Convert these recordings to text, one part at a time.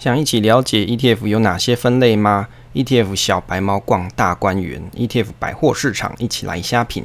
想一起了解 ETF 有哪些分类吗？ETF 小白猫逛大观园，ETF 百货市场一起来瞎品。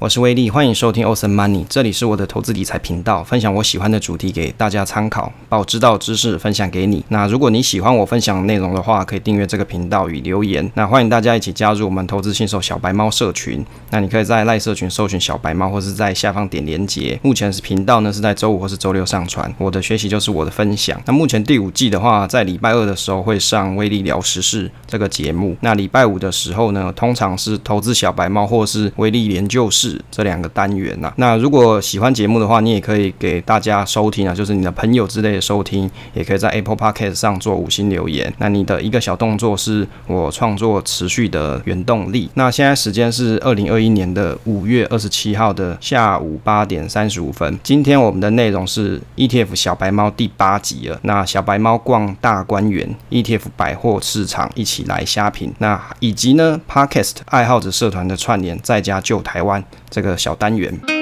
我是威利，欢迎收听 Awesome Money，这里是我的投资理财频道，分享我喜欢的主题给大家参考，把我知道的知识分享给你。那如果你喜欢我分享的内容的话，可以订阅这个频道与留言。那欢迎大家一起加入我们投资新手小白猫社群。那你可以在赖社群搜寻小白猫，或是在下方点连结。目前是频道呢是在周五或是周六上传。我的学习就是我的分享。那目前第五季的话，在礼拜二的时候会上威利聊时事这个节目。那礼拜五的时候呢，通常是投资小白猫或是威利研究室。这两个单元呐、啊，那如果喜欢节目的话，你也可以给大家收听啊，就是你的朋友之类的收听，也可以在 Apple Podcast 上做五星留言。那你的一个小动作是我创作持续的原动力。那现在时间是二零二一年的五月二十七号的下午八点三十五分。今天我们的内容是 ETF 小白猫第八集了。那小白猫逛大观园，ETF 百货市场一起来虾品。那以及呢 Podcast 爱好者社团的串联，在家救台湾。这个小单元。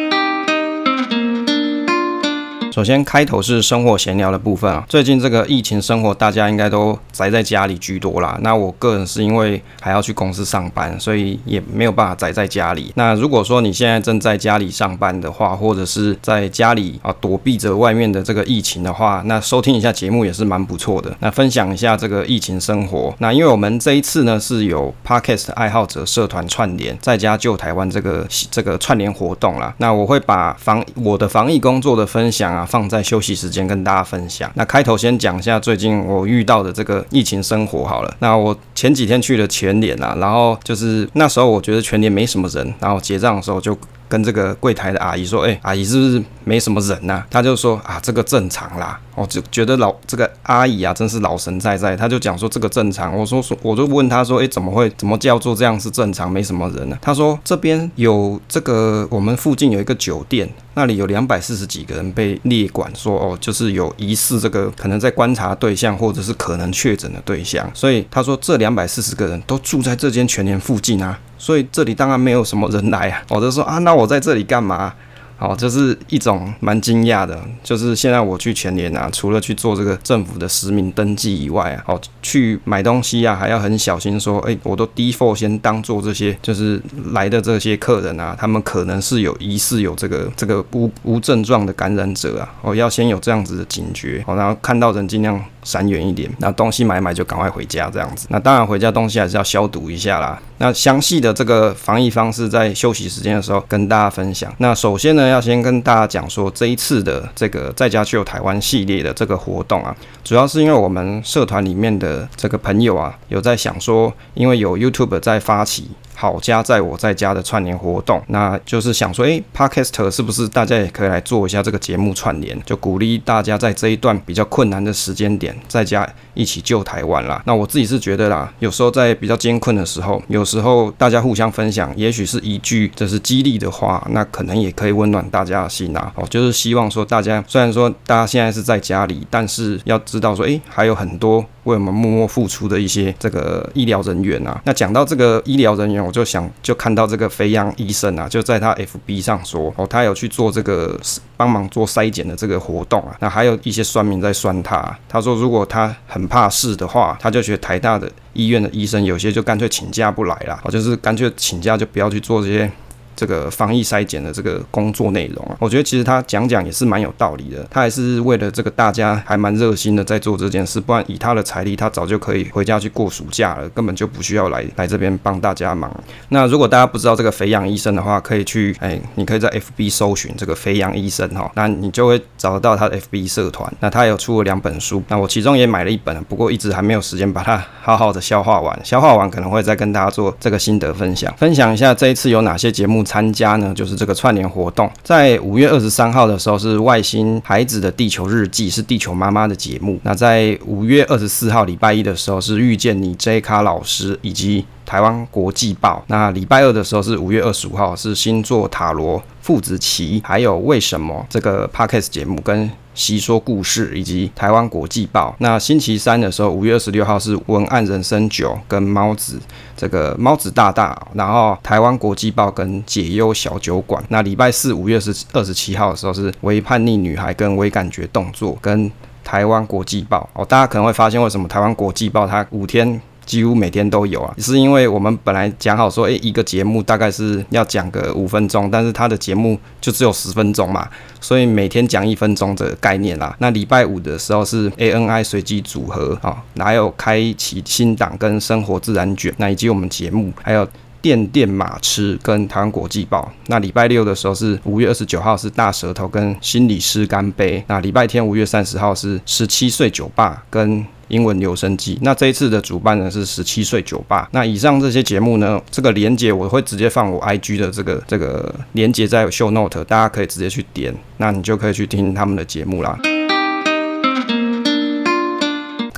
首先，开头是生活闲聊的部分啊。最近这个疫情生活，大家应该都宅在家里居多啦。那我个人是因为还要去公司上班，所以也没有办法宅在家里。那如果说你现在正在家里上班的话，或者是在家里啊躲避着外面的这个疫情的话，那收听一下节目也是蛮不错的。那分享一下这个疫情生活。那因为我们这一次呢是有 Podcast 爱好者社团串联，在家救台湾这个这个串联活动啦。那我会把防我的防疫工作的分享啊。放在休息时间跟大家分享。那开头先讲一下最近我遇到的这个疫情生活好了。那我前几天去了全联啊，然后就是那时候我觉得全联没什么人，然后结账的时候就跟这个柜台的阿姨说：“哎，阿姨是不是没什么人呐？”她就说：“啊，这个正常啦。”我就觉得老这个阿姨啊，真是老神在在。她就讲说这个正常。我说说，我就问她说：“哎，怎么会？怎么叫做这样是正常？没什么人呢？”她说：“这边有这个，我们附近有一个酒店。”那里有两百四十几个人被列管，说哦，就是有疑似这个可能在观察对象，或者是可能确诊的对象，所以他说这两百四十个人都住在这间全联附近啊，所以这里当然没有什么人来啊。我就说啊，那我在这里干嘛？好，这是一种蛮惊讶的，就是现在我去全联啊，除了去做这个政府的实名登记以外啊，哦，去买东西啊，还要很小心说，哎，我都 default 先当做这些，就是来的这些客人啊，他们可能是有疑似有这个这个无无症状的感染者啊，哦要先有这样子的警觉，好，然后看到人尽量闪远一点，那东西买买就赶快回家这样子，那当然回家东西还是要消毒一下啦。那详细的这个防疫方式在休息时间的时候跟大家分享。那首先呢，要先跟大家讲说，这一次的这个在家救台湾系列的这个活动啊，主要是因为我们社团里面的这个朋友啊，有在想说，因为有 YouTube 在发起。好家在我在家的串联活动，那就是想说，诶 Podcast 是不是大家也可以来做一下这个节目串联？就鼓励大家在这一段比较困难的时间点，在家一起救台湾啦。那我自己是觉得啦，有时候在比较艰困的时候，有时候大家互相分享，也许是一句这是激励的话，那可能也可以温暖大家的心呐。哦，就是希望说大家虽然说大家现在是在家里，但是要知道说，诶，还有很多为我们默默付出的一些这个医疗人员啊。那讲到这个医疗人员，我就想就看到这个肥羊医生啊，就在他 FB 上说哦，他有去做这个帮忙做筛检的这个活动啊。那还有一些酸民在酸他，他说如果他很怕事的话，他就觉得台大的医院的医生有些就干脆请假不来了，哦，就是干脆请假就不要去做这些。这个防疫筛检的这个工作内容啊，我觉得其实他讲讲也是蛮有道理的。他还是为了这个大家还蛮热心的在做这件事，不然以他的财力，他早就可以回家去过暑假了，根本就不需要来来这边帮大家忙。那如果大家不知道这个肥羊医生的话，可以去哎，你可以在 FB 搜寻这个肥羊医生哈，那你就会找得到他的 FB 社团。那他有出了两本书，那我其中也买了一本，不过一直还没有时间把它好好的消化完。消化完可能会再跟大家做这个心得分享，分享一下这一次有哪些节目。参加呢，就是这个串联活动，在五月二十三号的时候是外星孩子的地球日记，是地球妈妈的节目。那在五月二十四号礼拜一的时候是遇见你 J 卡老师以及台湾国际报。那礼拜二的时候是五月二十五号，是星座塔罗父子棋，还有为什么这个 Podcast 节目跟习说故事以及台湾国际报。那星期三的时候，五月二十六号是文案人生九跟猫子这个猫子大大，然后台湾国际报跟解忧小酒馆。那礼拜四五月是二十七号的时候是微叛逆女孩跟微感觉动作跟台湾国际报。哦，大家可能会发现为什么台湾国际报它五天。几乎每天都有啊，是因为我们本来讲好说，诶，一个节目大概是要讲个五分钟，但是他的节目就只有十分钟嘛，所以每天讲一分钟的概念啦。那礼拜五的时候是 ANI 随机组合啊，还有开启新档跟生活自然卷，那以及我们节目还有电电马吃跟台湾国际报。那礼拜六的时候是五月二十九号是大舌头跟心理师干杯。那礼拜天五月三十号是十七岁酒吧跟。英文留声机，那这一次的主办人是十七岁酒吧。那以上这些节目呢，这个连接我会直接放我 IG 的这个这个连接在 Show Note，大家可以直接去点，那你就可以去听他们的节目啦。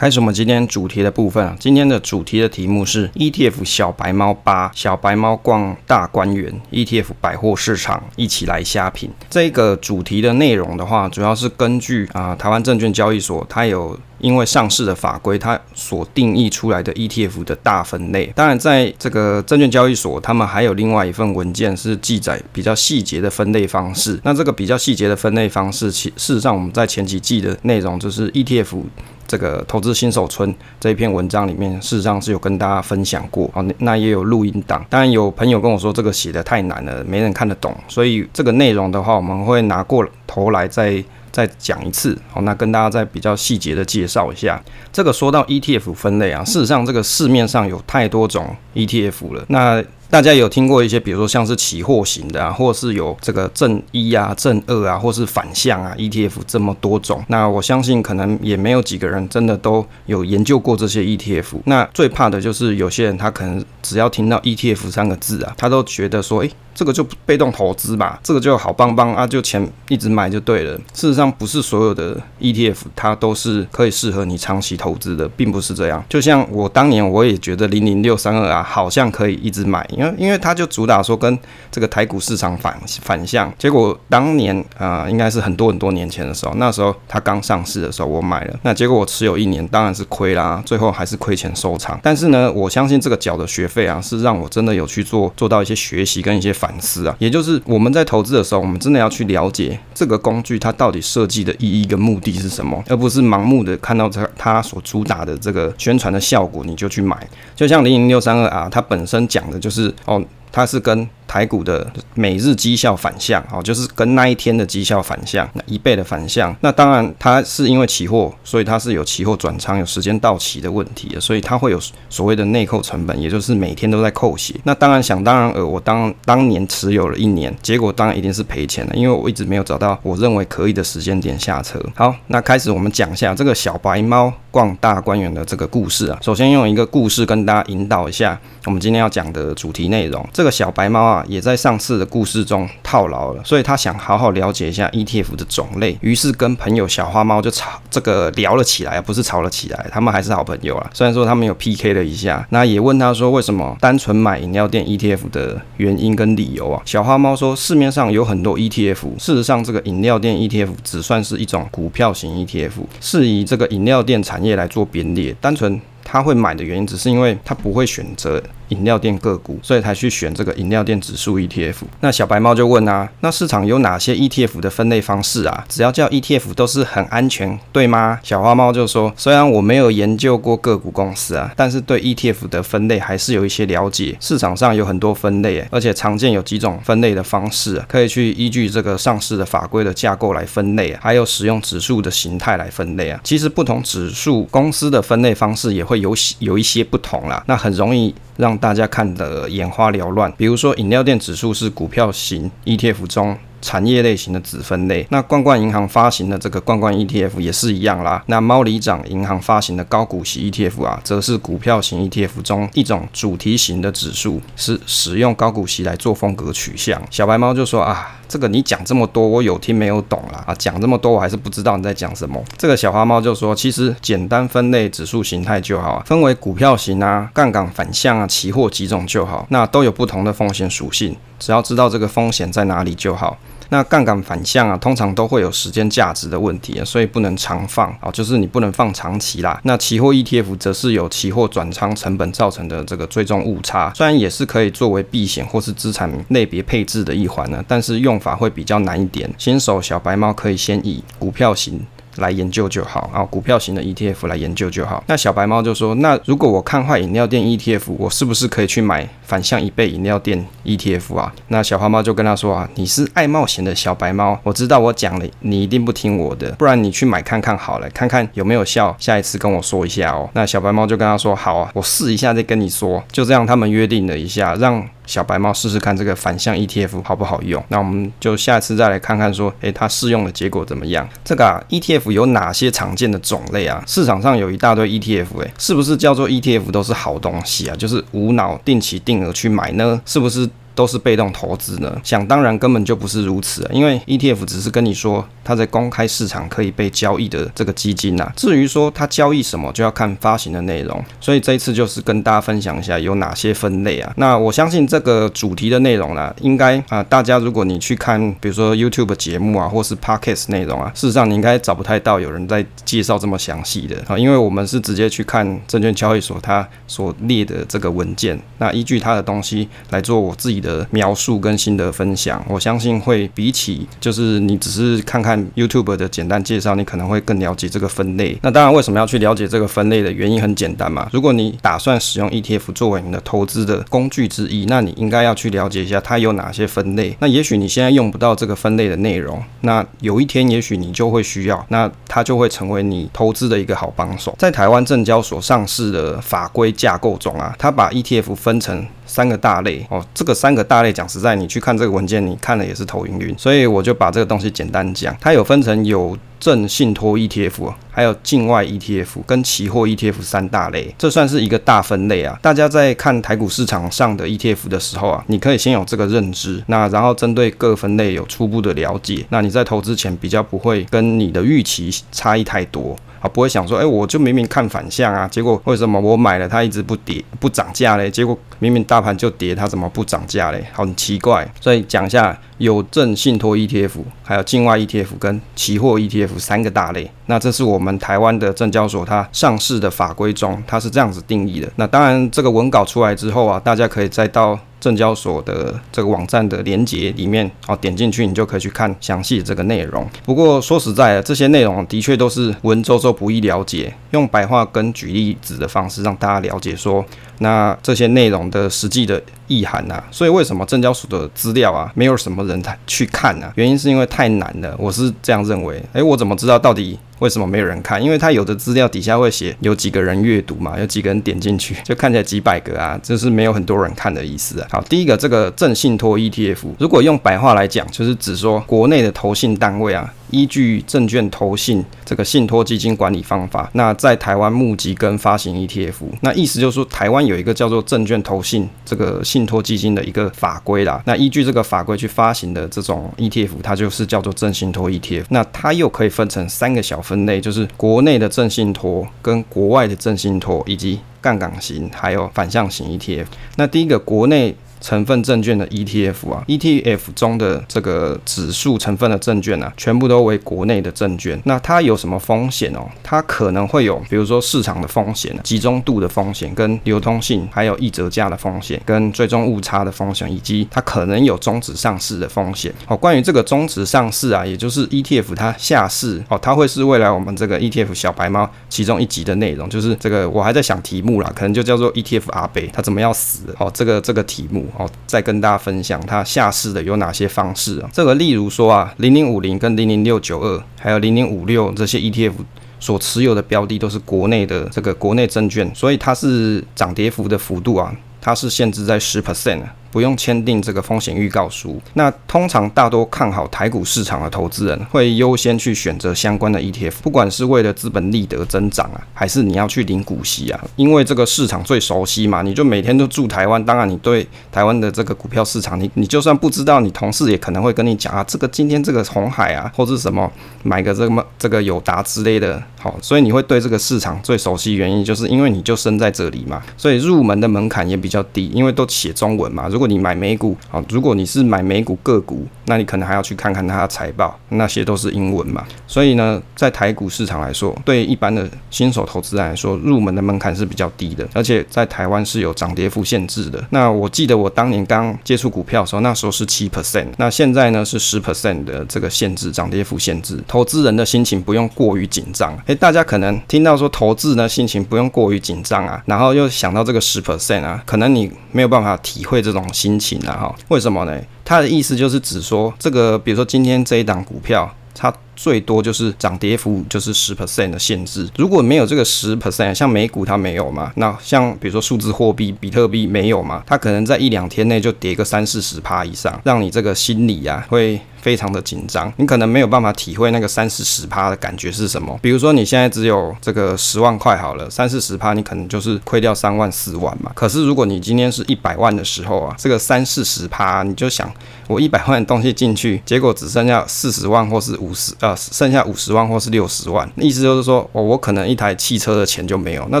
开始我们今天主题的部分啊，今天的主题的题目是 ETF 小白猫八，小白猫逛大观园，ETF 百货市场一起来虾品。这个主题的内容的话，主要是根据啊台湾证券交易所，它有因为上市的法规，它所定义出来的 ETF 的大分类。当然，在这个证券交易所，他们还有另外一份文件是记载比较细节的分类方式。那这个比较细节的分类方式，其事实上我们在前几季的内容就是 ETF。这个投资新手村这一篇文章里面，事实上是有跟大家分享过啊，那也有录音档。当然有朋友跟我说这个写得太难了，没人看得懂，所以这个内容的话，我们会拿过头来再再讲一次。好，那跟大家再比较细节的介绍一下。这个说到 ETF 分类啊，事实上这个市面上有太多种 ETF 了。那大家有听过一些，比如说像是期货型的啊，或是有这个正一啊、正二啊，或是反向啊 ETF 这么多种。那我相信可能也没有几个人真的都有研究过这些 ETF。那最怕的就是有些人他可能只要听到 ETF 三个字啊，他都觉得说，诶，这个就被动投资吧，这个就好棒棒啊，就钱一直买就对了。事实上，不是所有的 ETF 它都是可以适合你长期投资的，并不是这样。就像我当年我也觉得零零六三二啊，好像可以一直买。因为因为它就主打说跟这个台股市场反反向，结果当年啊、应该是很多很多年前的时候，那时候它刚上市的时候我买了，那结果我持有一年，当然是亏啦，最后还是亏钱收场。但是呢，我相信这个缴的学费啊，是让我真的有去做做到一些学习跟一些反思啊，也就是我们在投资的时候，我们真的要去了解这个工具它到底设计的意义跟目的是什么，而不是盲目的看到它它所主打的这个宣传的效果你就去买。就像零零六三二啊，它本身讲的就是哦。它是跟台股的每日绩效反向，哦，就是跟那一天的绩效反向，那一倍的反向。那当然，它是因为期货，所以它是有期货转仓、有时间到期的问题的，所以它会有所谓的内扣成本，也就是每天都在扣血。那当然，想当然尔，我当当年持有了一年，结果当然一定是赔钱的，因为我一直没有找到我认为可以的时间点下车。好，那开始我们讲一下这个小白猫逛大观园的这个故事啊。首先用一个故事跟大家引导一下我们今天要讲的主题内容。这个小白猫啊，也在上次的故事中套牢了，所以他想好好了解一下 ETF 的种类，于是跟朋友小花猫就吵这个聊了起来，不是吵了起来，他们还是好朋友啊。虽然说他们有 PK 了一下，那也问他说为什么单纯买饮料店 ETF 的原因跟理由啊。小花猫说市面上有很多 ETF，事实上这个饮料店 ETF 只算是一种股票型 ETF，是以这个饮料店产业来做编列，单纯他会买的原因只是因为他不会选择。饮料店个股，所以才去选这个饮料店指数 ETF。那小白猫就问啊，那市场有哪些 ETF 的分类方式啊？只要叫 ETF 都是很安全，对吗？小花猫就说，虽然我没有研究过个股公司啊，但是对 ETF 的分类还是有一些了解。市场上有很多分类，而且常见有几种分类的方式，可以去依据这个上市的法规的架构来分类啊，还有使用指数的形态来分类啊。其实不同指数公司的分类方式也会有有一些不同啦，那很容易。让大家看得眼花缭乱。比如说，饮料店指数是股票型 ETF 中产业类型的子分类。那罐罐银行发行的这个罐罐 ETF 也是一样啦。那猫里长银行发行的高股息 ETF 啊，则是股票型 ETF 中一种主题型的指数，是使用高股息来做风格取向。小白猫就说啊。这个你讲这么多，我有听没有懂啦啊！讲这么多，我还是不知道你在讲什么。这个小花猫就说，其实简单分类指数形态就好，分为股票型啊、杠杆反向啊、期货几种就好，那都有不同的风险属性，只要知道这个风险在哪里就好。那杠杆反向啊，通常都会有时间价值的问题，所以不能长放啊，就是你不能放长期啦。那期货 ETF 则是有期货转仓成本造成的这个追踪误差，虽然也是可以作为避险或是资产类别配置的一环呢，但是用法会比较难一点。新手小白猫可以先以股票型。来研究就好啊，股票型的 ETF 来研究就好。那小白猫就说：“那如果我看坏饮料店 ETF，我是不是可以去买反向一倍饮料店 ETF 啊？”那小花猫就跟他说：“啊，你是爱冒险的小白猫，我知道我讲了，你一定不听我的，不然你去买看看好了，看看有没有效，下一次跟我说一下哦。”那小白猫就跟他说：“好啊，我试一下再跟你说。”就这样，他们约定了一下，让。小白猫试试看这个反向 ETF 好不好用？那我们就下次再来看看说，诶，它试用的结果怎么样？这个啊，ETF 有哪些常见的种类啊？市场上有一大堆 ETF，诶，是不是叫做 ETF 都是好东西啊？就是无脑定期定额去买呢？是不是？都是被动投资呢？想当然根本就不是如此，因为 ETF 只是跟你说它在公开市场可以被交易的这个基金呐。至于说它交易什么，就要看发行的内容。所以这一次就是跟大家分享一下有哪些分类啊。那我相信这个主题的内容呢，应该啊，大家如果你去看，比如说 YouTube 节目啊，或是 Podcast 内容啊，事实上你应该找不太到有人在介绍这么详细的啊，因为我们是直接去看证券交易所它所列的这个文件，那依据它的东西来做我自己的。的描述跟心得分享，我相信会比起就是你只是看看 YouTube 的简单介绍，你可能会更了解这个分类。那当然，为什么要去了解这个分类的原因很简单嘛。如果你打算使用 ETF 作为你的投资的工具之一，那你应该要去了解一下它有哪些分类。那也许你现在用不到这个分类的内容，那有一天也许你就会需要，那它就会成为你投资的一个好帮手。在台湾证交所上市的法规架构中啊，它把 ETF 分成。三个大类哦，这个三个大类讲实在，你去看这个文件，你看了也是头晕晕，所以我就把这个东西简单讲。它有分成有证信托 ETF，还有境外 ETF 跟期货 ETF 三大类，这算是一个大分类啊。大家在看台股市场上的 ETF 的时候啊，你可以先有这个认知，那然后针对各分类有初步的了解，那你在投资前比较不会跟你的预期差异太多。啊，不会想说，哎，我就明明看反向啊，结果为什么我买了它一直不跌不涨价嘞？结果明明大盘就跌，它怎么不涨价嘞？很奇怪。所以讲一下有证信托 ETF，还有境外 ETF 跟期货 ETF 三个大类。那这是我们台湾的证交所它上市的法规中，它是这样子定义的。那当然，这个文稿出来之后啊，大家可以再到。证交所的这个网站的连接里面，哦，点进去你就可以去看详细的这个内容。不过说实在的，这些内容的确都是文绉绉不易了解，用白话跟举例子的方式让大家了解说，那这些内容的实际的意涵呐。所以为什么证交所的资料啊，没有什么人去看呢？原因是因为太难了，我是这样认为。诶，我怎么知道到底？为什么没有人看？因为它有的资料底下会写有几个人阅读嘛，有几个人点进去，就看起来几百个啊，就是没有很多人看的意思啊。好，第一个这个正信托 ETF，如果用白话来讲，就是指说国内的投信单位啊。依据证券投信这个信托基金管理方法，那在台湾募集跟发行 ETF，那意思就是说，台湾有一个叫做证券投信这个信托基金的一个法规啦。那依据这个法规去发行的这种 ETF，它就是叫做证信托 ETF。那它又可以分成三个小分类，就是国内的证信托、跟国外的证信托，以及杠杆型还有反向型 ETF。那第一个国内。成分证券的 ETF 啊，ETF 中的这个指数成分的证券啊，全部都为国内的证券。那它有什么风险哦？它可能会有，比如说市场的风险、集中度的风险、跟流通性，还有溢折价的风险、跟追踪误差的风险，以及它可能有终止上市的风险。哦，关于这个终止上市啊，也就是 ETF 它下市哦，它会是未来我们这个 ETF 小白猫其中一集的内容，就是这个我还在想题目啦，可能就叫做 ETF 阿北，它怎么要死？哦，这个这个题目。哦，再跟大家分享它下市的有哪些方式啊？这个例如说啊，零零五零跟零零六九二，还有零零五六这些 ETF 所持有的标的都是国内的这个国内证券，所以它是涨跌幅的幅度啊，它是限制在十 percent 啊。不用签订这个风险预告书。那通常大多看好台股市场的投资人会优先去选择相关的 ETF，不管是为了资本利得增长啊，还是你要去领股息啊，因为这个市场最熟悉嘛，你就每天都住台湾，当然你对台湾的这个股票市场，你你就算不知道，你同事也可能会跟你讲啊，这个今天这个红海啊，或是什么买个这么这个友达之类的，好，所以你会对这个市场最熟悉，原因就是因为你就生在这里嘛，所以入门的门槛也比较低，因为都写中文嘛。如如果你买美股，好，如果你是买美股个股，那你可能还要去看看它的财报，那些都是英文嘛。所以呢，在台股市场来说，对一般的新手投资人来说，入门的门槛是比较低的，而且在台湾是有涨跌幅限制的。那我记得我当年刚接触股票的时候，那时候是七 percent，那现在呢是十 percent 的这个限制，涨跌幅限制，投资人的心情不用过于紧张。诶，大家可能听到说投资呢心情不用过于紧张啊，然后又想到这个十 percent 啊，可能你没有办法体会这种心情啊，哈，为什么呢？他的意思就是指说，这个比如说今天这一档股票，它最多就是涨跌幅就是十 percent 的限制。如果没有这个十 percent，像美股它没有嘛，那像比如说数字货币比特币没有嘛，它可能在一两天内就跌个三四十趴以上，让你这个心理啊会。非常的紧张，你可能没有办法体会那个三四十趴的感觉是什么。比如说你现在只有这个十万块好了，三四十趴你可能就是亏掉三万四万嘛。可是如果你今天是一百万的时候啊，这个三四十趴你就想，我一百万的东西进去，结果只剩下四十万或是五十，呃，剩下五十万或是六十万，意思就是说，哦，我可能一台汽车的钱就没有，那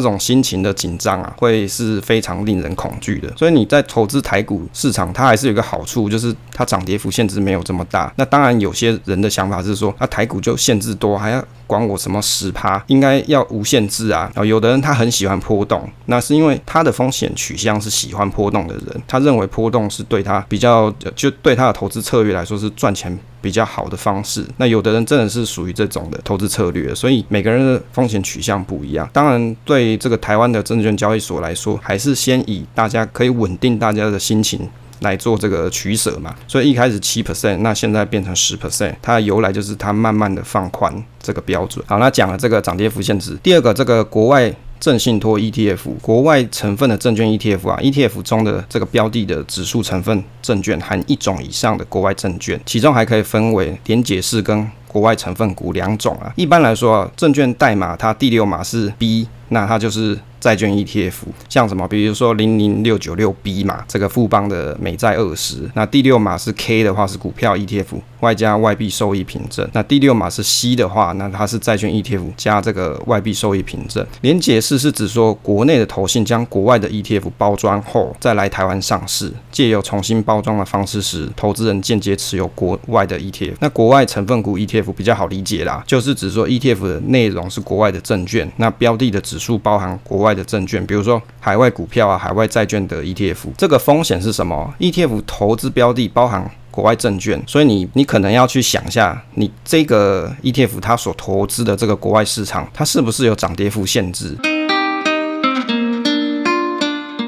种心情的紧张啊，会是非常令人恐惧的。所以你在投资台股市场，它还是有一个好处，就是它涨跌幅限制没有这么大。那当然，有些人的想法是说，那台股就限制多，还要管我什么十趴，应该要无限制啊。然后有的人他很喜欢波动，那是因为他的风险取向是喜欢波动的人，他认为波动是对他比较，就对他的投资策略来说是赚钱比较好的方式。那有的人真的是属于这种的投资策略，所以每个人的风险取向不一样。当然，对这个台湾的证券交易所来说，还是先以大家可以稳定大家的心情。来做这个取舍嘛，所以一开始七 percent，那现在变成十 percent，它的由来就是它慢慢的放宽这个标准。好，那讲了这个涨跌幅限制，第二个这个国外正信托 ETF，国外成分的证券 ETF 啊，ETF 中的这个标的的指数成分证券含一种以上的国外证券，其中还可以分为连结式跟国外成分股两种啊。一般来说啊，证券代码它第六码是 B，那它就是。债券 ETF 像什么，比如说零零六九六 B 嘛，这个富邦的美债二十，那第六码是 K 的话是股票 ETF，外加外币收益凭证。那第六码是 C 的话，那它是债券 ETF 加这个外币收益凭证。连结式是指说国内的投信将国外的 ETF 包装后再来台湾上市，借由重新包装的方式使投资人间接持有国外的 ETF。那国外成分股 ETF 比较好理解啦，就是指说 ETF 的内容是国外的证券，那标的的指数包含国外。的证券，比如说海外股票啊、海外债券的 ETF，这个风险是什么？ETF 投资标的包含国外证券，所以你你可能要去想一下，你这个 ETF 它所投资的这个国外市场，它是不是有涨跌幅限制？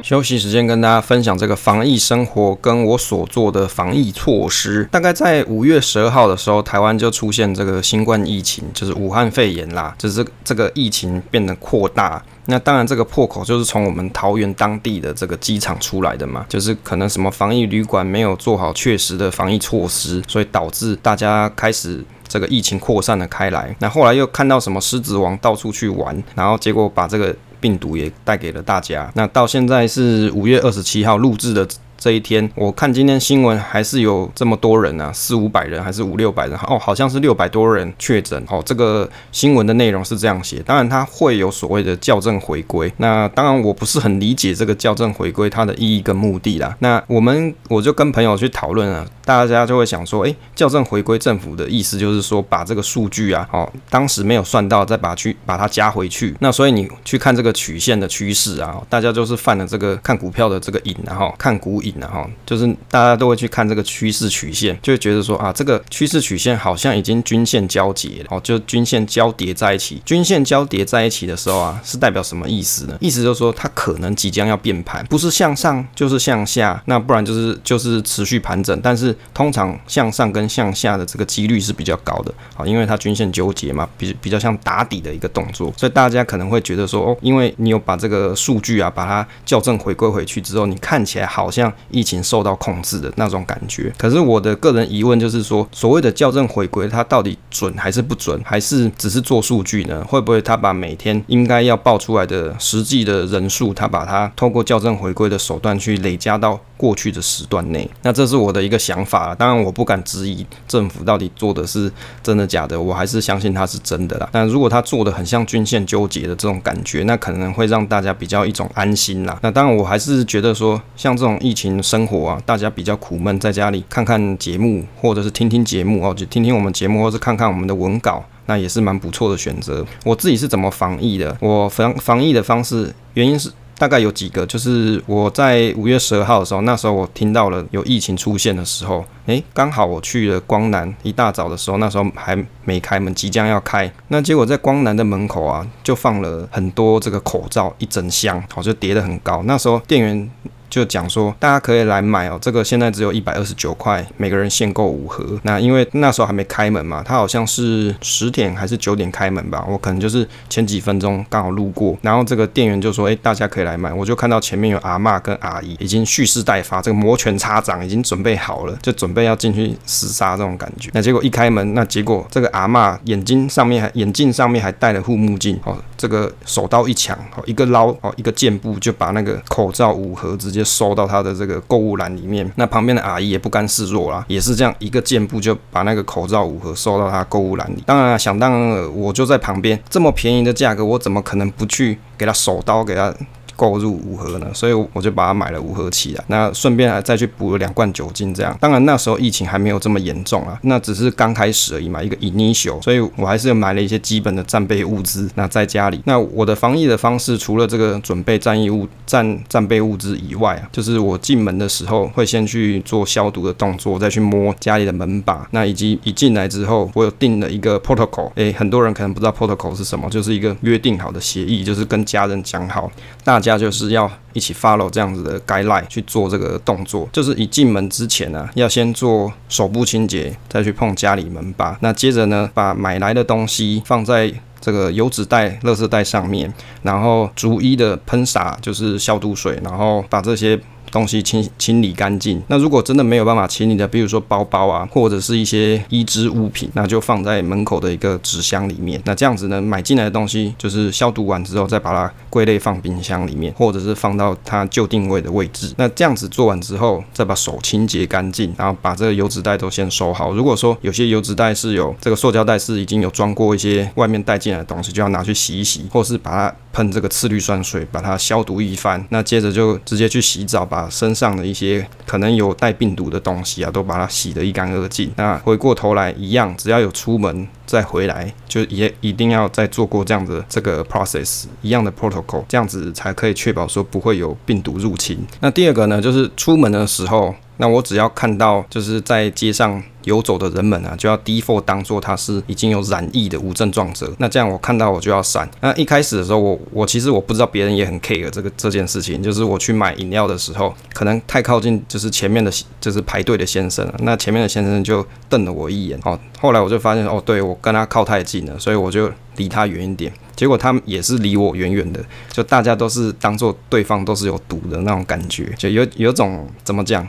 休息时间跟大家分享这个防疫生活跟我所做的防疫措施。大概在五月十二号的时候，台湾就出现这个新冠疫情，就是武汉肺炎啦，就是这个疫情变得扩大。那当然，这个破口就是从我们桃园当地的这个机场出来的嘛，就是可能什么防疫旅馆没有做好确实的防疫措施，所以导致大家开始这个疫情扩散了开来。那后来又看到什么狮子王到处去玩，然后结果把这个。病毒也带给了大家。那到现在是五月二十七号录制的这一天，我看今天新闻还是有这么多人啊，四五百人还是五六百人？哦，好像是六百多人确诊。哦，这个新闻的内容是这样写。当然，它会有所谓的校正回归。那当然，我不是很理解这个校正回归它的意义跟目的啦。那我们我就跟朋友去讨论啊。大家就会想说，诶，校正回归政府的意思就是说，把这个数据啊，哦，当时没有算到，再把去把它加回去。那所以你去看这个曲线的趋势啊，大家就是犯了这个看股票的这个瘾，然后看股瘾，然后就是大家都会去看这个趋势曲线，就会觉得说啊，这个趋势曲线好像已经均线交结了，哦，就均线交叠在一起。均线交叠在一起的时候啊，是代表什么意思呢？意思就是说它可能即将要变盘，不是向上就是向下，那不然就是就是持续盘整，但是。通常向上跟向下的这个几率是比较高的啊，因为它均线纠结嘛，比比较像打底的一个动作，所以大家可能会觉得说哦，因为你有把这个数据啊把它校正回归回去之后，你看起来好像疫情受到控制的那种感觉。可是我的个人疑问就是说，所谓的校正回归，它到底准还是不准，还是只是做数据呢？会不会它把每天应该要报出来的实际的人数，它把它透过校正回归的手段去累加到过去的时段内？那这是我的一个想法。当然，我不敢质疑政府到底做的是真的假的，我还是相信它是真的啦。但如果他做的很像均线纠结的这种感觉，那可能会让大家比较一种安心啦。那当然，我还是觉得说，像这种疫情生活啊，大家比较苦闷，在家里看看节目，或者是听听节目哦，就听听我们节目，或是看看我们的文稿。那也是蛮不错的选择。我自己是怎么防疫的？我防防疫的方式，原因是大概有几个，就是我在五月十二号的时候，那时候我听到了有疫情出现的时候，诶，刚好我去了光南，一大早的时候，那时候还没开门，即将要开，那结果在光南的门口啊，就放了很多这个口罩，一整箱，好，就叠得很高。那时候店员。就讲说，大家可以来买哦，这个现在只有一百二十九块，每个人限购五盒。那因为那时候还没开门嘛，他好像是十点还是九点开门吧，我可能就是前几分钟刚好路过，然后这个店员就说，哎，大家可以来买。我就看到前面有阿嬷跟阿姨已经蓄势待发，这个摩拳擦掌已经准备好了，就准备要进去厮杀这种感觉。那结果一开门，那结果这个阿嬷眼睛上面还眼镜上面还戴了护目镜哦，这个手刀一抢哦，一个捞哦，一个箭步就把那个口罩五盒直接。收到他的这个购物篮里面，那旁边的阿姨也不甘示弱啦，也是这样一个箭步就把那个口罩五盒收到他购物篮里。当然，想当然，我就在旁边，这么便宜的价格，我怎么可能不去给他手刀给他？购入五盒呢，所以我就把它买了五盒起来。那顺便还再去补了两罐酒精，这样。当然那时候疫情还没有这么严重啊，那只是刚开始而已嘛，一个 initial。所以我还是买了一些基本的战备物资。那在家里，那我的防疫的方式，除了这个准备战役物、战战备物资以外啊，就是我进门的时候会先去做消毒的动作，再去摸家里的门把。那以及一进来之后，我有定了一个 protocol。诶，很多人可能不知道 protocol 是什么，就是一个约定好的协议，就是跟家人讲好，大家家就是要一起 follow 这样子的 guideline 去做这个动作，就是一进门之前呢、要先做手部清洁，再去碰家里门把。那接着呢，把买来的东西放在这个油纸袋、垃圾袋上面，然后逐一的喷洒，就是消毒水，然后把这些。东西清清理干净。那如果真的没有办法清理的，比如说包包啊，或者是一些衣织物品，那就放在门口的一个纸箱里面。那这样子呢，买进来的东西就是消毒完之后，再把它归类放冰箱里面，或者是放到它旧定位的位置。那这样子做完之后，再把手清洁干净，然后把这个油纸袋都先收好。如果说有些油纸袋是有这个塑胶袋是已经有装过一些外面带进来的东西，就要拿去洗一洗，或是把它喷这个次氯酸水，把它消毒一番。那接着就直接去洗澡，把身上的一些可能有带病毒的东西啊，都把它洗得一干二净。那回过头来一样，只要有出门再回来，就也一定要再做过这样的这个 process 一样的 protocol，这样子才可以确保说不会有病毒入侵。那第二个呢，就是出门的时候。那我只要看到就是在街上游走的人们啊，就要 default 当做他是已经有染疫的无症状者。那这样我看到我就要闪。那一开始的时候我，我我其实我不知道别人也很 care 这个这件事情，就是我去买饮料的时候，可能太靠近就是前面的，就是排队的先生了。那前面的先生就瞪了我一眼。哦，后来我就发现哦，对我跟他靠太近了，所以我就离他远一点。结果他们也是离我远远的，就大家都是当做对方都是有毒的那种感觉，就有有种怎么讲？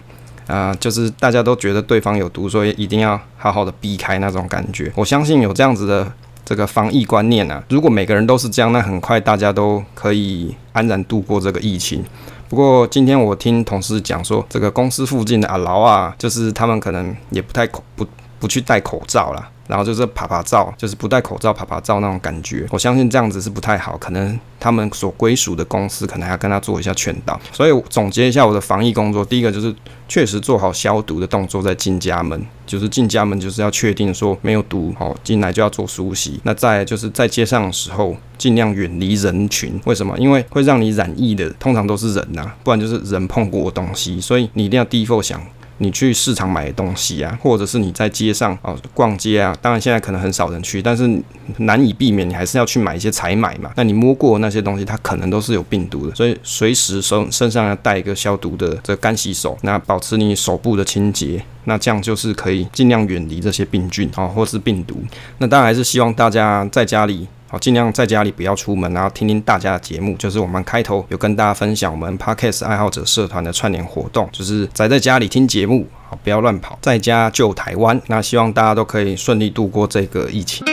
啊、就是大家都觉得对方有毒，所以一定要好好的避开那种感觉。我相信有这样子的这个防疫观念啊，如果每个人都是这样，那很快大家都可以安然度过这个疫情。不过今天我听同事讲说，这个公司附近的阿劳啊，就是他们可能也不太不不去戴口罩了。然后就是趴趴照，就是不戴口罩趴趴照那种感觉。我相信这样子是不太好，可能他们所归属的公司可能还要跟他做一下劝导。所以总结一下我的防疫工作，第一个就是确实做好消毒的动作再进家门，就是进家门就是要确定说没有毒，好进来就要做梳洗。那再就是在街上的时候尽量远离人群，为什么？因为会让你染疫的通常都是人呐、不然就是人碰过东西，所以你一定要第一步想。你去市场买的东西啊，或者是你在街上哦逛街啊，当然现在可能很少人去，但是难以避免，你还是要去买一些采买嘛。那你摸过那些东西，它可能都是有病毒的，所以随时手身上要带一个消毒的这干洗手，那保持你手部的清洁，那这样就是可以尽量远离这些病菌啊、或是病毒。那当然还是希望大家在家里。好，尽量在家里不要出门，然后听听大家的节目。就是我们开头有跟大家分享我们 Podcast 爱好者社团的串联活动，就是宅在家里听节目，好，不要乱跑，在家救台湾。那希望大家都可以顺利度过这个疫情。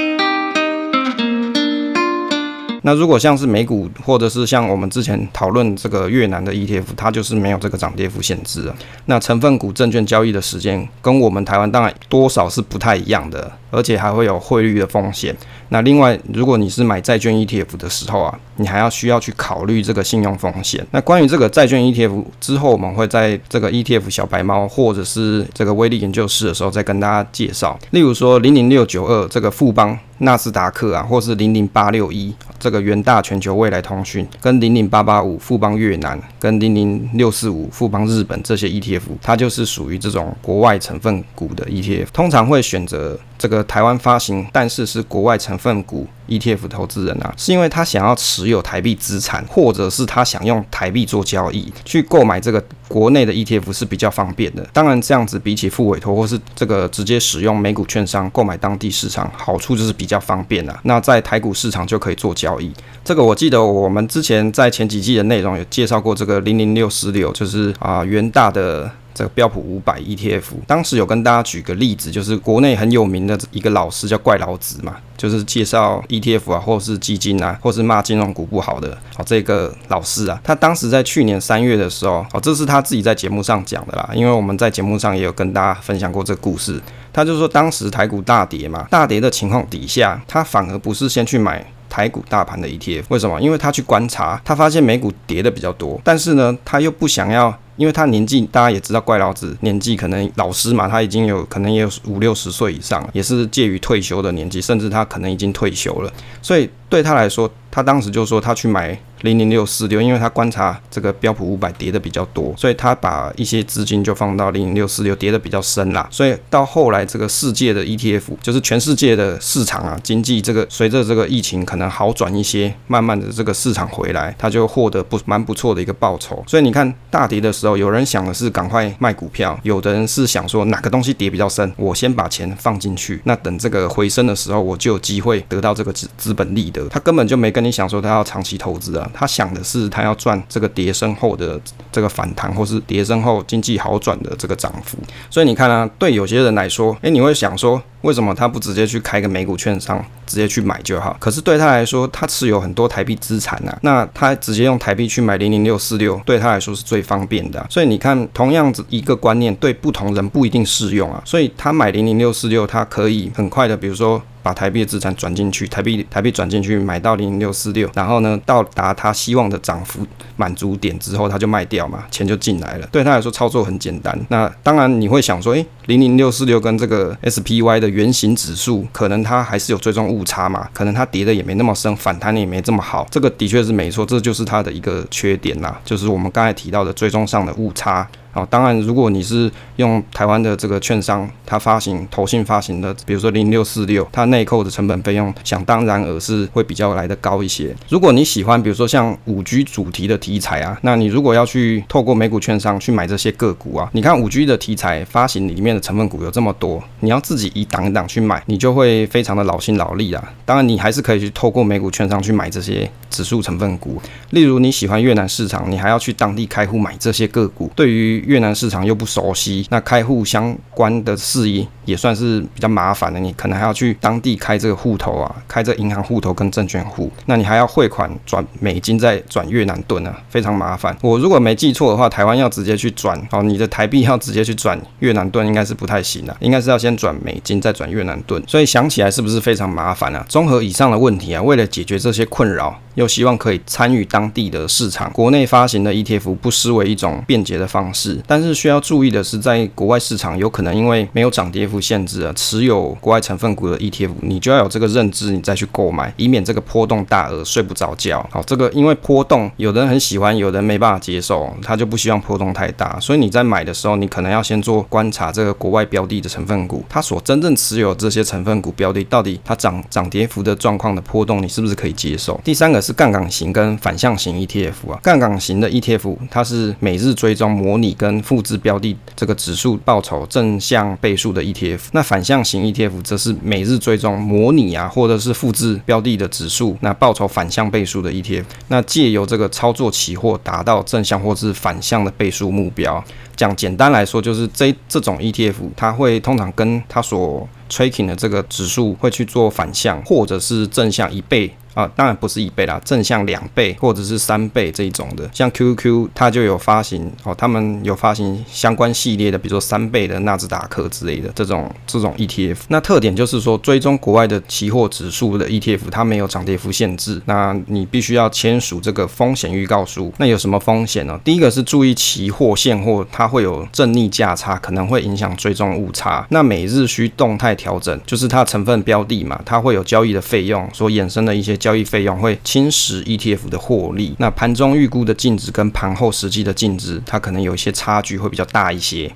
那如果像是美股，或者是像我们之前讨论这个越南的 ETF，它就是没有这个涨跌幅限制啊。那成分股证券交易的时间跟我们台湾当然多少是不太一样的，而且还会有汇率的风险。那另外，如果你是买债券 ETF 的时候啊，你还要需要去考虑这个信用风险。那关于这个债券 ETF 之后，我们会在这个 ETF 小白猫或者是这个威力研究室的时候再跟大家介绍。例如说，零零六九二这个富邦纳斯达克啊，或是零零八六一这个元大全球未来通讯，跟零零八八五富邦越南，跟零零六四五富邦日本这些 ETF，它就是属于这种国外成分股的 ETF，通常会选择。这个台湾发行，但是是国外成分股 ETF 投资人啊，是因为他想要持有台币资产，或者是他想用台币做交易，去购买这个国内的 ETF 是比较方便的。当然，这样子比起付委托或是这个直接使用美股券商购买当地市场，好处就是比较方便了啊。那在台股市场就可以做交易。这个我记得我们之前在前几季的内容有介绍过，这个零零六四六就是啊元大的。这个标普五百 ETF，当时有跟大家举个例子，就是国内很有名的一个老师叫怪老子嘛，就是介绍 ETF 啊，或是基金啊，或是骂金融股不好的，好，这个老师啊，他当时在去年三月的时候，哦，这是他自己在节目上讲的啦，因为我们在节目上也有跟大家分享过这个故事，他就说当时台股大跌嘛，大跌的情况底下，他反而不是先去买台股大盘的 ETF，为什么？因为他去观察，他发现美股跌的比较多，但是呢，他又不想要。因为他年纪，大家也知道，怪老子年纪可能老师嘛，他已经有可能也有五六十岁以上，也是介于退休的年纪，甚至他可能已经退休了，所以对他来说。他当时就说他去买零零六四六，因为他观察这个标普五百跌的比较多，所以他把一些资金就放到零零六四六跌的比较深啦。所以到后来这个世界的 ETF，就是全世界的市场啊，经济这个随着这个疫情可能好转一些，慢慢的这个市场回来，他就获得不蛮不错的一个报酬。所以你看大跌的时候，有人想的是赶快卖股票，有的人是想说哪个东西跌比较深，我先把钱放进去，那等这个回升的时候，我就有机会得到这个资资本利得。他根本就没跟。你想说他要长期投资啊，他想的是他要赚这个跌升后的这个反弹，或是跌升后经济好转的这个涨幅。所以你看啊，对有些人来说，诶，你会想说，为什么他不直接去开个美股券商，直接去买就好？可是对他来说，他持有很多台币资产啊，那他直接用台币去买零零六四六，对他来说是最方便的。所以你看，同样子一个观念，对不同人不一定适用啊。所以他买零零六四六，他可以很快的，比如说。把台币的资产转进去，台币台币转进去买到零零六四六，然后呢，到达他希望的涨幅满足点之后，他就卖掉嘛，钱就进来了。对他来说操作很简单。那当然你会想说，诶，零零六四六跟这个 SPY 的原型指数，可能它还是有追踪误差嘛，可能它跌的也没那么深，反弹的也没这么好。这个的确是没错，这就是它的一个缺点啦，就是我们刚才提到的追踪上的误差。好，当然，如果你是用台湾的这个券商，它发行投信发行的，比如说零六四六，它内扣的成本费用，想当然而是会比较来得高一些。如果你喜欢，比如说像五 G 主题的题材啊，那你如果要去透过美股券商去买这些个股啊，你看五 G 的题材发行里面的成分股有这么多，你要自己一档一档去买，你就会非常的劳心劳力啊。当然，你还是可以去透过美股券商去买这些指数成分股。例如你喜欢越南市场，你还要去当地开户买这些个股，对于越南市场又不熟悉，那开户相关的事宜也算是比较麻烦的。你可能还要去当地开这个户头啊，开这银行户头跟证券户，那你还要汇款转美金再转越南盾啊，非常麻烦。我如果没记错的话，台湾要直接去转哦，你的台币要直接去转越南盾应该是不太行的，应该是要先转美金再转越南盾。所以想起来是不是非常麻烦啊？综合以上的问题啊，为了解决这些困扰，又希望可以参与当地的市场，国内发行的 ETF 不失为一种便捷的方式。但是需要注意的是，在国外市场有可能因为没有涨跌幅限制啊，持有国外成分股的 ETF，你就要有这个认知，你再去购买，以免这个波动大而睡不着觉。好，这个因为波动，有人很喜欢，有人没办法接受，他就不希望波动太大，所以你在买的时候，你可能要先做观察这个国外标的的成分股，它所真正持有这些成分股标的，到底它涨涨跌幅的状况的波动，你是不是可以接受？第三个是杠杆型跟反向型 ETF 啊，杠杆型的 ETF 它是每日追踪模拟跟复制标的这个指数报酬正向倍数的 ETF，那反向型 ETF 则是每日追踪模拟啊或者是复制标的的指数，那报酬反向倍数的 ETF，那借由这个操作期货达到正向或是反向的倍数目标。讲简单来说，就是这这种 ETF 它会通常跟它所 tracking 的这个指数会去做反向或者是正向一倍。啊，当然不是一倍啦，正向两倍或者是三倍这一种的，像 QQ 它就有发行哦，他们有发行相关系列的，比如说三倍的纳斯达克之类的这种这种 ETF。那特点就是说，追踪国外的期货指数的 ETF，它没有涨跌幅限制。那你必须要签署这个风险预告书。那有什么风险呢？第一个是注意期货现货它会有正逆价差，可能会影响追踪误差。那每日需动态调整，就是它成分标的嘛，它会有交易的费用所衍生的一些。交易费用会侵蚀 ETF 的获利，那盘中预估的净值跟盘后实际的净值，它可能有一些差距，会比较大一些。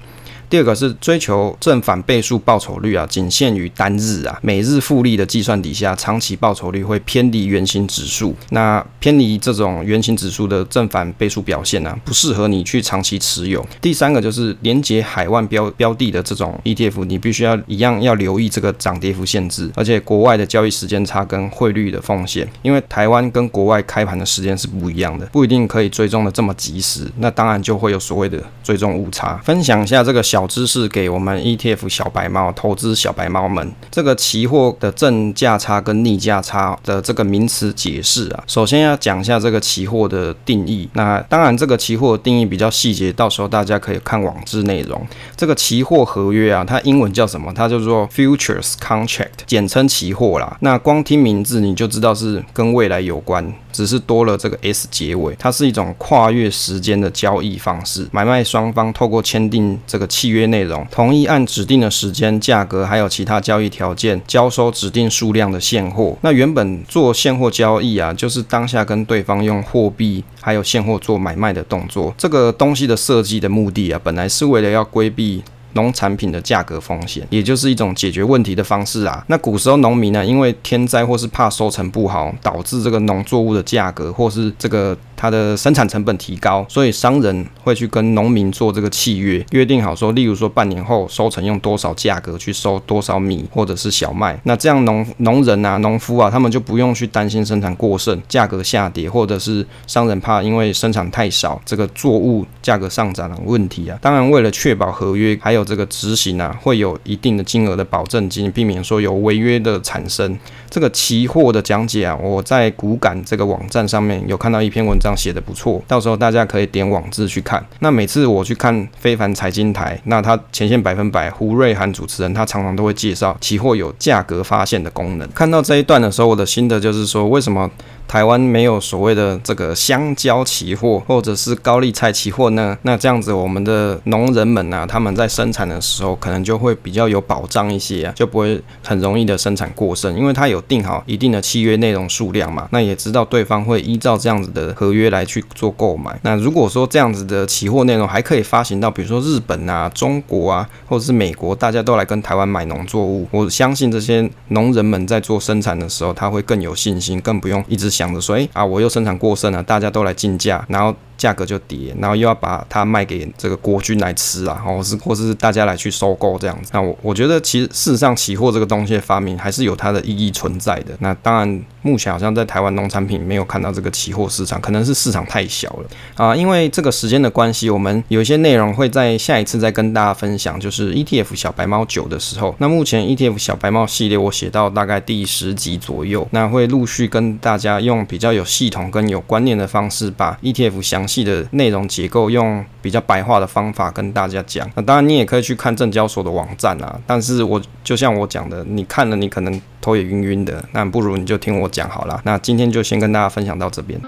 第二个是追求正反倍数报酬率啊，仅限于单日啊，每日复利的计算底下，长期报酬率会偏离原型指数。那偏离这种原型指数的正反倍数表现呢、啊，不适合你去长期持有。第三个就是连接海外标标的的这种 ETF，你必须要一样要留意这个涨跌幅限制，而且国外的交易时间差跟汇率的风险，因为台湾跟国外开盘的时间是不一样的，不一定可以追踪的这么及时。那当然就会有所谓的追踪误差。分享一下这个小。知识给我们 ETF 小白猫、投资小白猫们，这个期货的正价差跟逆价差的这个名词解释啊，首先要讲一下这个期货的定义。那当然，这个期货定义比较细节，到时候大家可以看网志内容。这个期货合约啊，它英文叫什么？它叫做 Futures Contract，简称期货啦。那光听名字你就知道是跟未来有关。只是多了这个 S 结尾，它是一种跨越时间的交易方式。买卖双方透过签订这个契约内容，同意按指定的时间、价格还有其他交易条件交收指定数量的现货。那原本做现货交易啊，就是当下跟对方用货币还有现货做买卖的动作。这个东西的设计的目的啊，本来是为了要规避。农产品的价格风险，也就是一种解决问题的方式啊。那古时候农民呢，因为天灾或是怕收成不好，导致这个农作物的价格或是这个。它的生产成本提高，所以商人会去跟农民做这个契约，约定好说，例如说半年后收成用多少价格去收多少米或者是小麦，那这样农农人啊、农夫啊，他们就不用去担心生产过剩、价格下跌，或者是商人怕因为生产太少，这个作物价格上涨的问题啊。当然，为了确保合约还有这个执行啊，会有一定的金额的保证金，避免说有违约的产生。这个期货的讲解啊，我在股感这个网站上面有看到一篇文章。写的不错，到时候大家可以点网志去看。那每次我去看非凡财经台，那他前线百分百胡瑞涵主持人，他常常都会介绍期货有价格发现的功能。看到这一段的时候，我的心得就是说，为什么？台湾没有所谓的这个香蕉期货或者是高丽菜期货呢？那这样子，我们的农人们啊，他们在生产的时候可能就会比较有保障一些啊，就不会很容易的生产过剩，因为他有定好一定的契约内容数量嘛。那也知道对方会依照这样子的合约来去做购买。那如果说这样子的期货内容还可以发行到，比如说日本啊、中国啊，或者是美国，大家都来跟台湾买农作物，我相信这些农人们在做生产的时候，他会更有信心，更不用一直。想着说，哎啊，我又生产过剩了，大家都来竞价，然后。价格就跌，然后又要把它卖给这个国军来吃啊，或是或是大家来去收购这样子。那我我觉得其实事实上期货这个东西的发明还是有它的意义存在的。那当然目前好像在台湾农产品没有看到这个期货市场，可能是市场太小了啊。因为这个时间的关系，我们有一些内容会在下一次再跟大家分享，就是 ETF 小白猫九的时候。那目前 ETF 小白猫系列我写到大概第十集左右，那会陆续跟大家用比较有系统跟有观念的方式把 ETF 详。细的内容结构，用比较白话的方法跟大家讲。那当然，你也可以去看证交所的网站啊。但是我就像我讲的，你看了你可能头也晕晕的，那不如你就听我讲好了。那今天就先跟大家分享到这边。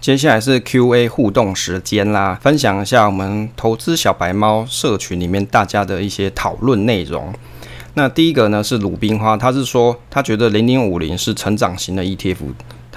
接下来是 Q&A 互动时间啦，分享一下我们投资小白猫社群里面大家的一些讨论内容。那第一个呢是鲁冰花，他是说他觉得零零五零是成长型的 ETF。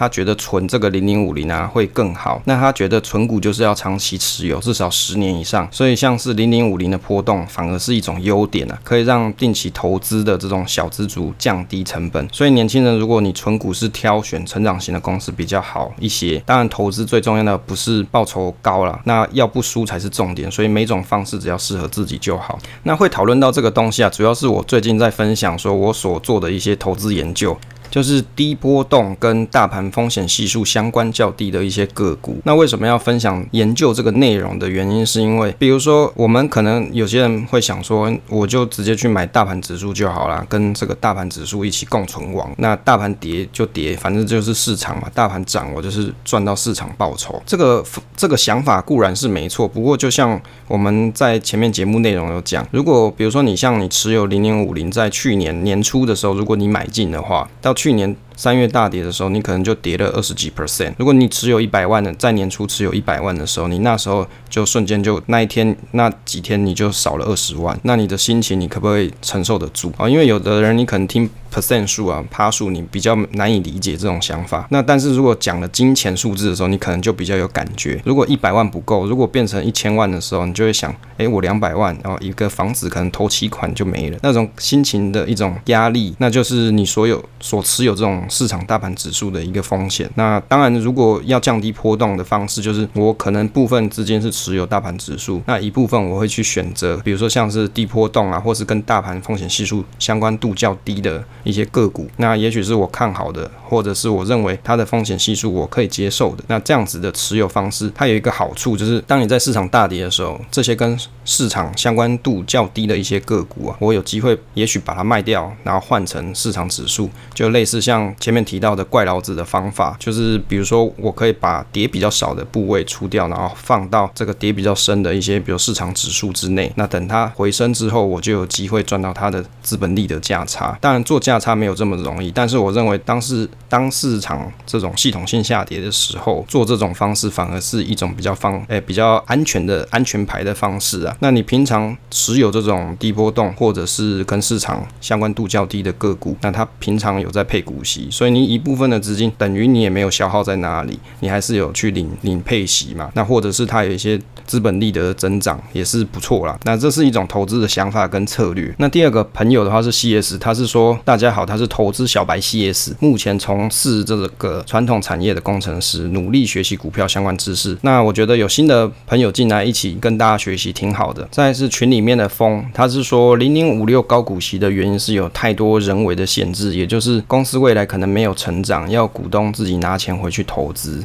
他觉得存这个零零五零啊会更好，那他觉得存股就是要长期持有，至少十年以上，所以像是零零五零的波动反而是一种优点啊，可以让定期投资的这种小资族降低成本。所以年轻人，如果你存股是挑选成长型的公司比较好一些，当然投资最重要的不是报酬高了，那要不输才是重点。所以每种方式只要适合自己就好。那会讨论到这个东西啊，主要是我最近在分享说我所做的一些投资研究。就是低波动跟大盘风险系数相关较低的一些个股。那为什么要分享研究这个内容的原因，是因为比如说我们可能有些人会想说，我就直接去买大盘指数就好啦，跟这个大盘指数一起共存亡。那大盘跌就跌，反正就是市场嘛。大盘涨，我就是赚到市场报酬。这个这个想法固然是没错，不过就像我们在前面节目内容有讲，如果比如说你像你持有零零五零，在去年年初的时候，如果你买进的话，到去年三月大跌的时候，你可能就跌了二十几 percent。如果你持有一百万的，在年初持有一百万的时候，你那时候就瞬间就那一天那几天你就少了二十万，那你的心情你可不可以承受得住啊？因为有的人你可能听 percent 数啊，趴数你比较难以理解这种想法。那但是如果讲了金钱数字的时候，你可能就比较有感觉。如果一百万不够，如果变成一千万的时候，你就会想，诶，我两百万，然后一个房子可能头期款就没了，那种心情的一种压力，那就是你所有所持有这种。市场大盘指数的一个风险。那当然，如果要降低波动的方式，就是我可能部分资金是持有大盘指数，那一部分我会去选择，比如说像是低波动啊，或是跟大盘风险系数相关度较低的一些个股。那也许是我看好的，或者是我认为它的风险系数我可以接受的。那这样子的持有方式，它有一个好处，就是当你在市场大跌的时候，这些跟市场相关度较低的一些个股啊，我有机会也许把它卖掉，然后换成市场指数，就类似像。前面提到的怪老子的方法，就是比如说我可以把跌比较少的部位出掉，然后放到这个跌比较深的一些，比如市场指数之内。那等它回升之后，我就有机会赚到它的资本利得价差。当然做价差没有这么容易，但是我认为当是当市场这种系统性下跌的时候，做这种方式反而是一种比较方诶比较安全的安全牌的方式啊。那你平常持有这种低波动或者是跟市场相关度较低的个股，那它平常有在配股息。所以你一部分的资金等于你也没有消耗在哪里，你还是有去领领配息嘛？那或者是它有一些资本利得的增长也是不错啦。那这是一种投资的想法跟策略。那第二个朋友的话是 CS，他是说大家好，他是投资小白 CS，目前从事这个传统产业的工程师，努力学习股票相关知识。那我觉得有新的朋友进来一起跟大家学习挺好的。再是群里面的风，他是说零零五六高股息的原因是有太多人为的限制，也就是公司未来。可能没有成长，要股东自己拿钱回去投资。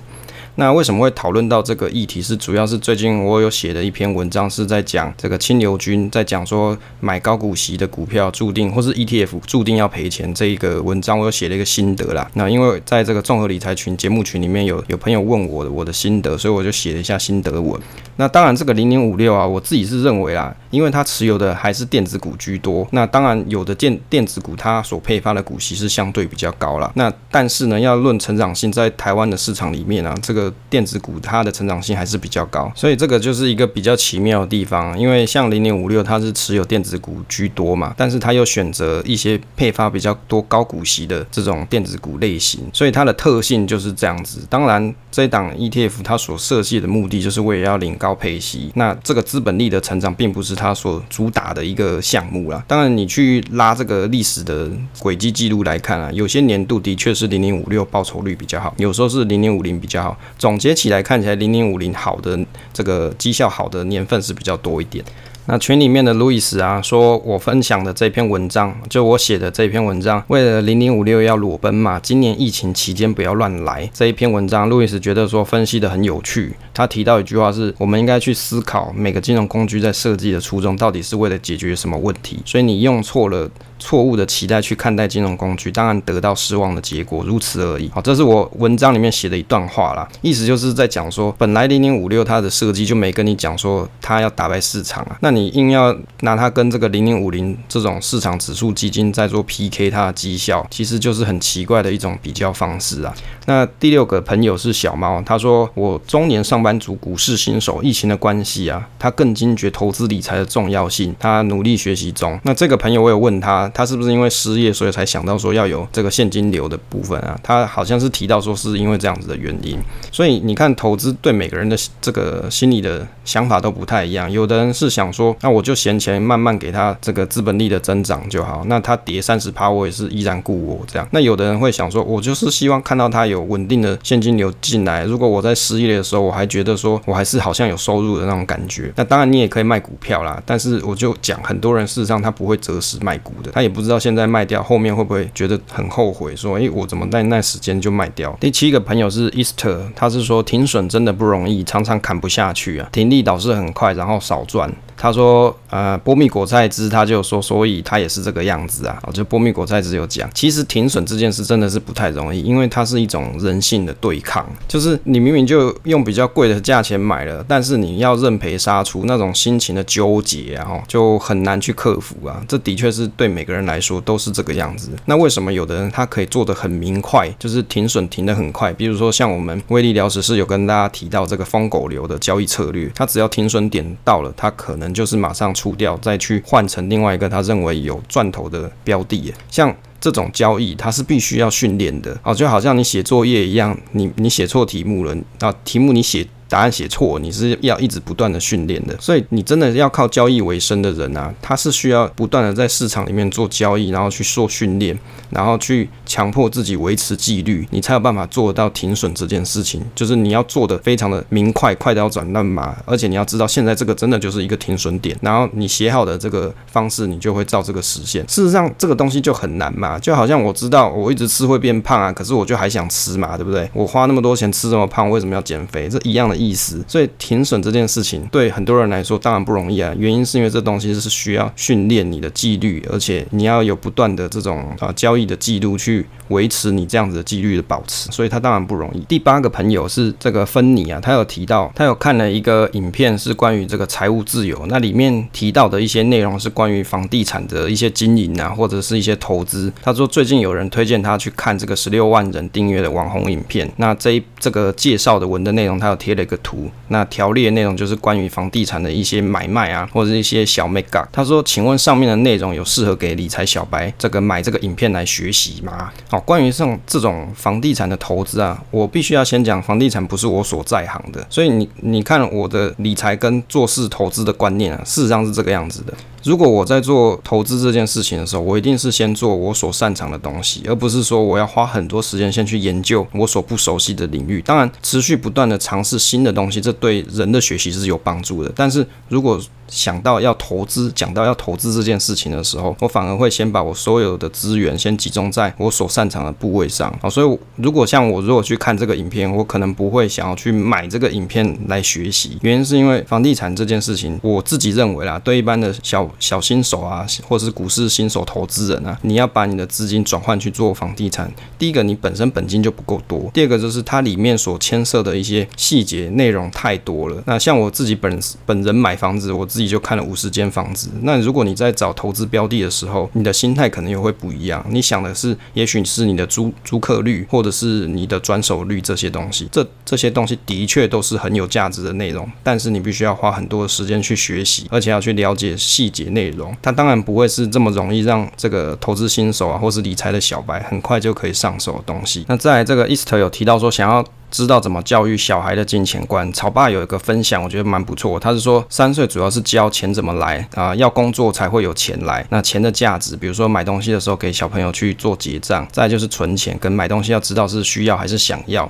那为什么会讨论到这个议题？是主要是最近我有写的一篇文章，是在讲这个清流君在讲说买高股息的股票注定，或是 ETF 注定要赔钱这一个文章，我有写了一个心得啦。那因为在这个综合理财群节目群里面有有朋友问我的我的心得，所以我就写了一下心得文。那当然这个零零五六啊，我自己是认为啦，因为它持有的还是电子股居多。那当然有的电电子股它所配发的股息是相对比较高啦。那但是呢，要论成长性，在台湾的市场里面啊，这个电子股它的成长性还是比较高，所以这个就是一个比较奇妙的地方。因为像零零五六，它是持有电子股居多嘛，但是它又选择一些配发比较多高股息的这种电子股类型，所以它的特性就是这样子。当然，这一档 ETF 它所设计的目的就是为了要领高配息，那这个资本利的成长并不是它所主打的一个项目啦。当然，你去拉这个历史的轨迹记录来看啊，有些年度的确是零零五六报酬率比较好，有时候是零零五零比较好。总结起来，看起来零零五零好的这个绩效好的年份是比较多一点。那群里面的路易斯啊，说我分享的这篇文章，就我写的这篇文章，为了零零五六要裸奔嘛，今年疫情期间不要乱来。这一篇文章，路易斯觉得说分析得很有趣。他提到一句话是：我们应该去思考每个金融工具在设计的初衷到底是为了解决什么问题。所以你用错了。错误的期待去看待金融工具，当然得到失望的结果，如此而已。好，这是我文章里面写的一段话啦，意思就是在讲说，本来零零五六它的设计就没跟你讲说它要打败市场啊，那你硬要拿它跟这个零零五零这种市场指数基金在做 PK 它的绩效，其实就是很奇怪的一种比较方式啊。那第六个朋友是小猫，他说我中年上班族，股市新手，疫情的关系啊，他更惊觉投资理财的重要性，他努力学习中。那这个朋友我有问他。他是不是因为失业，所以才想到说要有这个现金流的部分啊？他好像是提到说是因为这样子的原因。所以你看，投资对每个人的这个心理的想法都不太一样。有的人是想说，那我就闲钱慢慢给他这个资本利的增长就好。那他跌三十趴，我也是依然顾我这样。那有的人会想说，我就是希望看到他有稳定的现金流进来。如果我在失业的时候，我还觉得说我还是好像有收入的那种感觉。那当然你也可以卖股票啦。但是我就讲，很多人事实上他不会择时卖股的。他也不知道现在卖掉，后面会不会觉得很后悔？说，诶，我怎么在那时间就卖掉？第七个朋友是 Easter，他是说停损真的不容易，常常砍不下去啊，停利倒是很快，然后少赚。他说，呃，波蜜果菜汁，他就说，所以他也是这个样子啊。哦就波蜜果菜汁有讲，其实停损这件事真的是不太容易，因为它是一种人性的对抗，就是你明明就用比较贵的价钱买了，但是你要认赔杀出，那种心情的纠结啊，就很难去克服啊。这的确是对每个人来说都是这个样子。那为什么有的人他可以做得很明快，就是停损停得很快？比如说像我们威利聊时是有跟大家提到这个疯狗流的交易策略，他只要停损点到了，他可能。就是马上出掉，再去换成另外一个他认为有赚头的标的。像这种交易，它是必须要训练的哦，就好像你写作业一样，你你写错题目了，啊，题目你写。答案写错，你是要一直不断的训练的，所以你真的要靠交易为生的人啊，他是需要不断的在市场里面做交易，然后去做训练，然后去强迫自己维持纪律，你才有办法做到停损这件事情。就是你要做的非常的明快，快到要转乱码，而且你要知道现在这个真的就是一个停损点，然后你写好的这个方式，你就会照这个实现。事实上，这个东西就很难嘛，就好像我知道我一直吃会变胖啊，可是我就还想吃嘛，对不对？我花那么多钱吃这么胖，为什么要减肥？这一样的。意思，所以停损这件事情对很多人来说当然不容易啊。原因是因为这东西是需要训练你的纪律，而且你要有不断的这种啊交易的记录去维持你这样子的纪律的保持，所以它当然不容易。第八个朋友是这个芬妮啊，他有提到他有看了一个影片，是关于这个财务自由，那里面提到的一些内容是关于房地产的一些经营啊，或者是一些投资。他说最近有人推荐他去看这个十六万人订阅的网红影片，那这一这个介绍的文的内容，他有贴了一个图，那条例的内容就是关于房地产的一些买卖啊，或者一些小 mega。他说，请问上面的内容有适合给理财小白这个买这个影片来学习吗？好，关于这种这种房地产的投资啊，我必须要先讲，房地产不是我所在行的，所以你你看我的理财跟做事投资的观念啊，事实上是这个样子的。如果我在做投资这件事情的时候，我一定是先做我所擅长的东西，而不是说我要花很多时间先去研究我所不熟悉的领域。当然，持续不断的尝试新的东西，这对人的学习是有帮助的。但是如果想到要投资，讲到要投资这件事情的时候，我反而会先把我所有的资源先集中在我所擅长的部位上。好，所以如果像我如果去看这个影片，我可能不会想要去买这个影片来学习。原因是因为房地产这件事情，我自己认为啦，对一般的小小新手啊，或者是股市新手投资人啊，你要把你的资金转换去做房地产，第一个你本身本金就不够多，第二个就是它里面所牵涉的一些细节内容太多了。那像我自己本本人买房子，我。自己就看了五十间房子。那如果你在找投资标的的时候，你的心态可能也会不一样。你想的是，也许是你的租租客率，或者是你的转手率这些东西。这这些东西的确都是很有价值的内容，但是你必须要花很多的时间去学习，而且要去了解细节内容。它当然不会是这么容易让这个投资新手啊，或是理财的小白很快就可以上手的东西。那在这个 Easter 有提到说，想要。知道怎么教育小孩的金钱观，草爸有一个分享，我觉得蛮不错。他是说，三岁主要是教钱怎么来啊、要工作才会有钱来。那钱的价值，比如说买东西的时候给小朋友去做结账，再就是存钱跟买东西要知道是需要还是想要。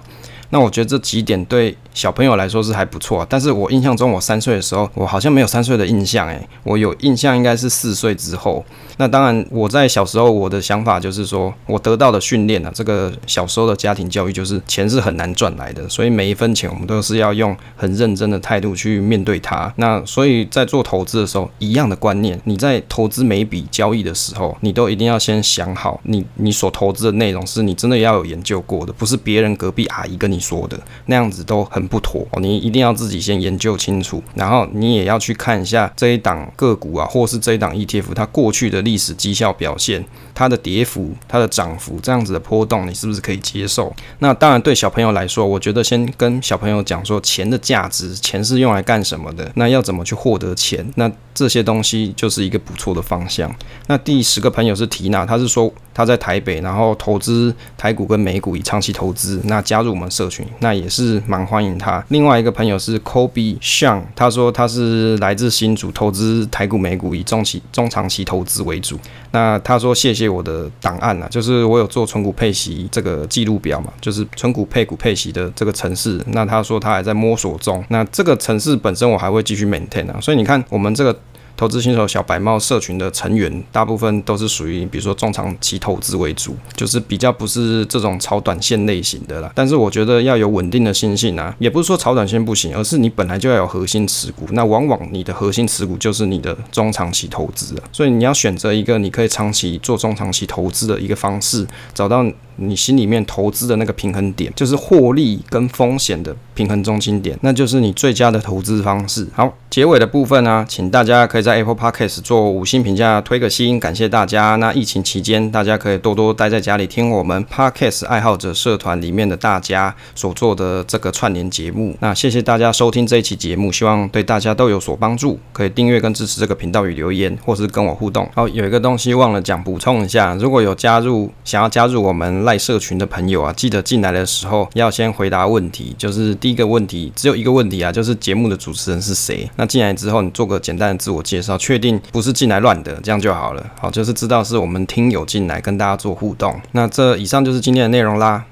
那我觉得这几点对小朋友来说是还不错，但是我印象中我三岁的时候，我好像没有三岁的印象，诶，我有印象应该是四岁之后。那当然，我在小时候我的想法就是说，我得到的训练呢，这个小时候的家庭教育就是钱是很难赚来的，所以每一分钱我们都是要用很认真的态度去面对它。那所以在做投资的时候，一样的观念，你在投资每一笔交易的时候，你都一定要先想好，你你所投资的内容是你真的要有研究过的，不是别人隔壁阿姨跟你你说的那样子都很不妥。你一定要自己先研究清楚，然后你也要去看一下这一档个股啊，或是这一档 ETF 它过去的历史绩效表现。它的跌幅、它的涨幅这样子的波动，你是不是可以接受？那当然，对小朋友来说，我觉得先跟小朋友讲说钱的价值，钱是用来干什么的？那要怎么去获得钱？那这些东西就是一个不错的方向。那第十个朋友是缇娜，他是说他在台北，然后投资台股跟美股以长期投资，那加入我们社群，那也是蛮欢迎他。另外一个朋友是 Kobe Shang，他说他是来自新竹，投资台股美股以中期中长期投资为主。那他说谢谢。我的档案啊，就是我有做存股配息这个记录表嘛，就是存股配股配息的这个城市。那他说他还在摸索中，那这个城市本身我还会继续 maintain 啊。所以你看，我们这个。投资新手小白帽社群的成员，大部分都是属于比如说中长期投资为主，就是比较不是这种炒短线类型的啦。但是我觉得要有稳定的心性啊，也不是说炒短线不行，而是你本来就要有核心持股。那往往你的核心持股就是你的中长期投资啊，所以你要选择一个你可以长期做中长期投资的一个方式，找到。你心里面投资的那个平衡点，就是获利跟风险的平衡中心点，那就是你最佳的投资方式。好，结尾的部分呢、请大家可以在 Apple Podcast 做五星评价，推个星，感谢大家。那疫情期间，大家可以多多待在家里听我们 Podcast 爱好者社团里面的大家所做的这个串联节目。那谢谢大家收听这一期节目，希望对大家都有所帮助。可以订阅跟支持这个频道与留言，或是跟我互动。好，有一个东西忘了讲，补充一下，如果有加入想要加入我们。赖社群的朋友啊，记得进来的时候要先回答问题。就是第一个问题，只有一个问题啊，就是节目的主持人是谁？那进来之后，你做个简单的自我介绍，确定不是进来乱的，这样就好了。好，就是知道是我们听友进来跟大家做互动。那这以上就是今天的内容啦。